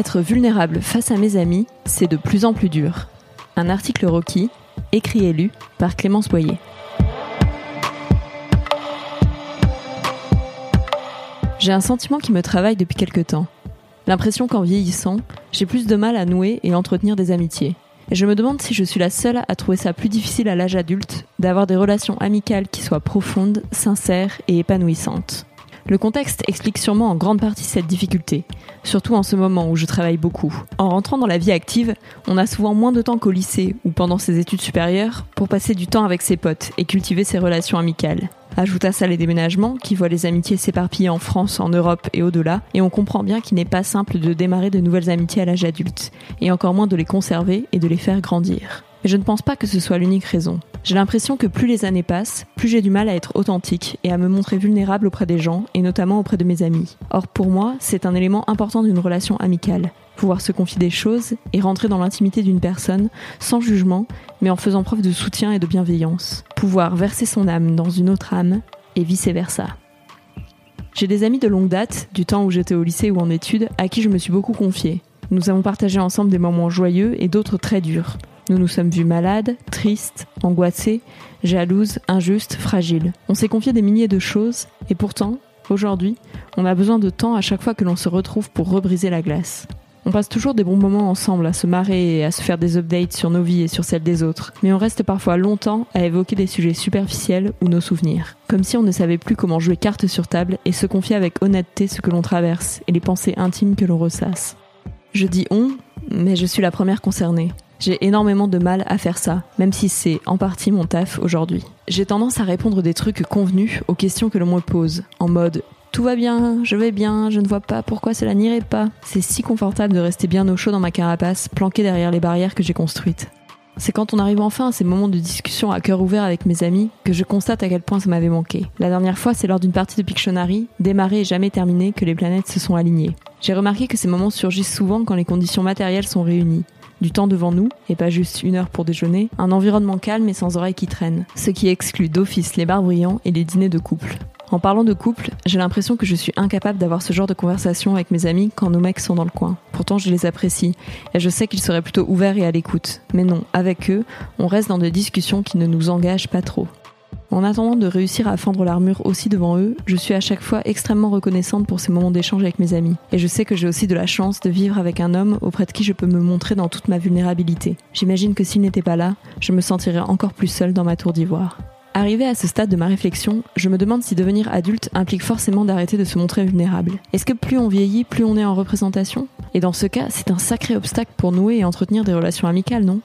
Être vulnérable face à mes amis, c'est de plus en plus dur. Un article Rocky, écrit et lu par Clémence Boyer. J'ai un sentiment qui me travaille depuis quelque temps. L'impression qu'en vieillissant, j'ai plus de mal à nouer et entretenir des amitiés. Et je me demande si je suis la seule à trouver ça plus difficile à l'âge adulte d'avoir des relations amicales qui soient profondes, sincères et épanouissantes. Le contexte explique sûrement en grande partie cette difficulté, surtout en ce moment où je travaille beaucoup. En rentrant dans la vie active, on a souvent moins de temps qu'au lycée ou pendant ses études supérieures pour passer du temps avec ses potes et cultiver ses relations amicales. Ajoute à ça les déménagements qui voient les amitiés s'éparpiller en France, en Europe et au-delà, et on comprend bien qu'il n'est pas simple de démarrer de nouvelles amitiés à l'âge adulte, et encore moins de les conserver et de les faire grandir. Mais je ne pense pas que ce soit l'unique raison. J'ai l'impression que plus les années passent, plus j'ai du mal à être authentique et à me montrer vulnérable auprès des gens, et notamment auprès de mes amis. Or pour moi, c'est un élément important d'une relation amicale. Pouvoir se confier des choses et rentrer dans l'intimité d'une personne sans jugement, mais en faisant preuve de soutien et de bienveillance. Pouvoir verser son âme dans une autre âme, et vice-versa. J'ai des amis de longue date, du temps où j'étais au lycée ou en études, à qui je me suis beaucoup confiée. Nous avons partagé ensemble des moments joyeux et d'autres très durs. Nous nous sommes vus malades, tristes, angoissés, jalouses, injustes, fragiles. On s'est confié des milliers de choses, et pourtant, aujourd'hui, on a besoin de temps à chaque fois que l'on se retrouve pour rebriser la glace. On passe toujours des bons moments ensemble à se marrer et à se faire des updates sur nos vies et sur celles des autres, mais on reste parfois longtemps à évoquer des sujets superficiels ou nos souvenirs, comme si on ne savait plus comment jouer carte sur table et se confier avec honnêteté ce que l'on traverse et les pensées intimes que l'on ressasse. Je dis on, mais je suis la première concernée. J'ai énormément de mal à faire ça, même si c'est en partie mon taf aujourd'hui. J'ai tendance à répondre des trucs convenus aux questions que l'on me pose, en mode tout va bien, je vais bien, je ne vois pas pourquoi cela n'irait pas. C'est si confortable de rester bien au chaud dans ma carapace, planqué derrière les barrières que j'ai construites. C'est quand on arrive enfin à ces moments de discussion à cœur ouvert avec mes amis que je constate à quel point ça m'avait manqué. La dernière fois, c'est lors d'une partie de Pictionary, démarrée et jamais terminée, que les planètes se sont alignées. J'ai remarqué que ces moments surgissent souvent quand les conditions matérielles sont réunies du temps devant nous, et pas juste une heure pour déjeuner, un environnement calme et sans oreilles qui traînent, ce qui exclut d'office les bars brillants et les dîners de couple. En parlant de couple, j'ai l'impression que je suis incapable d'avoir ce genre de conversation avec mes amis quand nos mecs sont dans le coin. Pourtant, je les apprécie, et je sais qu'ils seraient plutôt ouverts et à l'écoute. Mais non, avec eux, on reste dans des discussions qui ne nous engagent pas trop. En attendant de réussir à fendre l'armure aussi devant eux, je suis à chaque fois extrêmement reconnaissante pour ces moments d'échange avec mes amis. Et je sais que j'ai aussi de la chance de vivre avec un homme auprès de qui je peux me montrer dans toute ma vulnérabilité. J'imagine que s'il n'était pas là, je me sentirais encore plus seule dans ma tour d'ivoire. Arrivé à ce stade de ma réflexion, je me demande si devenir adulte implique forcément d'arrêter de se montrer vulnérable. Est-ce que plus on vieillit, plus on est en représentation? Et dans ce cas, c'est un sacré obstacle pour nouer et entretenir des relations amicales, non?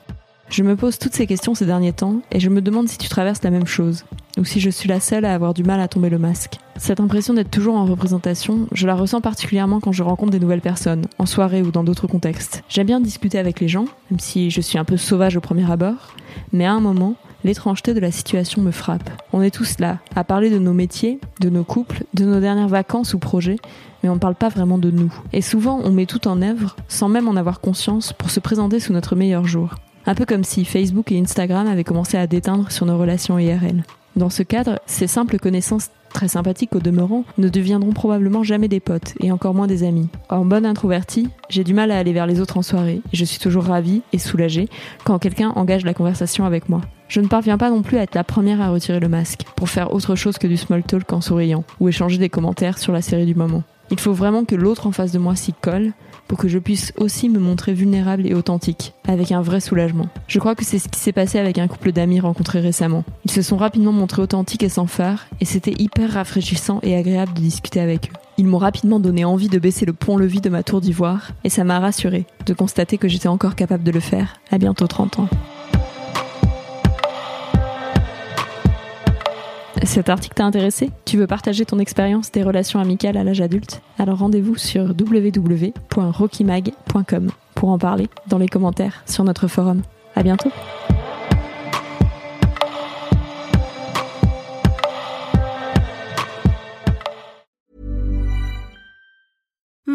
Je me pose toutes ces questions ces derniers temps et je me demande si tu traverses la même chose, ou si je suis la seule à avoir du mal à tomber le masque. Cette impression d'être toujours en représentation, je la ressens particulièrement quand je rencontre des nouvelles personnes, en soirée ou dans d'autres contextes. J'aime bien discuter avec les gens, même si je suis un peu sauvage au premier abord, mais à un moment, l'étrangeté de la situation me frappe. On est tous là, à parler de nos métiers, de nos couples, de nos dernières vacances ou projets, mais on ne parle pas vraiment de nous. Et souvent, on met tout en œuvre, sans même en avoir conscience, pour se présenter sous notre meilleur jour. Un peu comme si Facebook et Instagram avaient commencé à déteindre sur nos relations IRL. Dans ce cadre, ces simples connaissances très sympathiques au demeurant ne deviendront probablement jamais des potes et encore moins des amis. En bonne introvertie, j'ai du mal à aller vers les autres en soirée et je suis toujours ravie et soulagée quand quelqu'un engage la conversation avec moi. Je ne parviens pas non plus à être la première à retirer le masque pour faire autre chose que du small talk en souriant ou échanger des commentaires sur la série du moment. Il faut vraiment que l'autre en face de moi s'y colle pour que je puisse aussi me montrer vulnérable et authentique, avec un vrai soulagement. Je crois que c'est ce qui s'est passé avec un couple d'amis rencontrés récemment. Ils se sont rapidement montrés authentiques et sans phare, et c'était hyper rafraîchissant et agréable de discuter avec eux. Ils m'ont rapidement donné envie de baisser le pont-levis de ma tour d'ivoire, et ça m'a rassuré de constater que j'étais encore capable de le faire à bientôt 30 ans. Cet article t'a intéressé? Tu veux partager ton expérience des relations amicales à l'âge adulte? Alors rendez-vous sur www.rockymag.com pour en parler dans les commentaires sur notre forum. À bientôt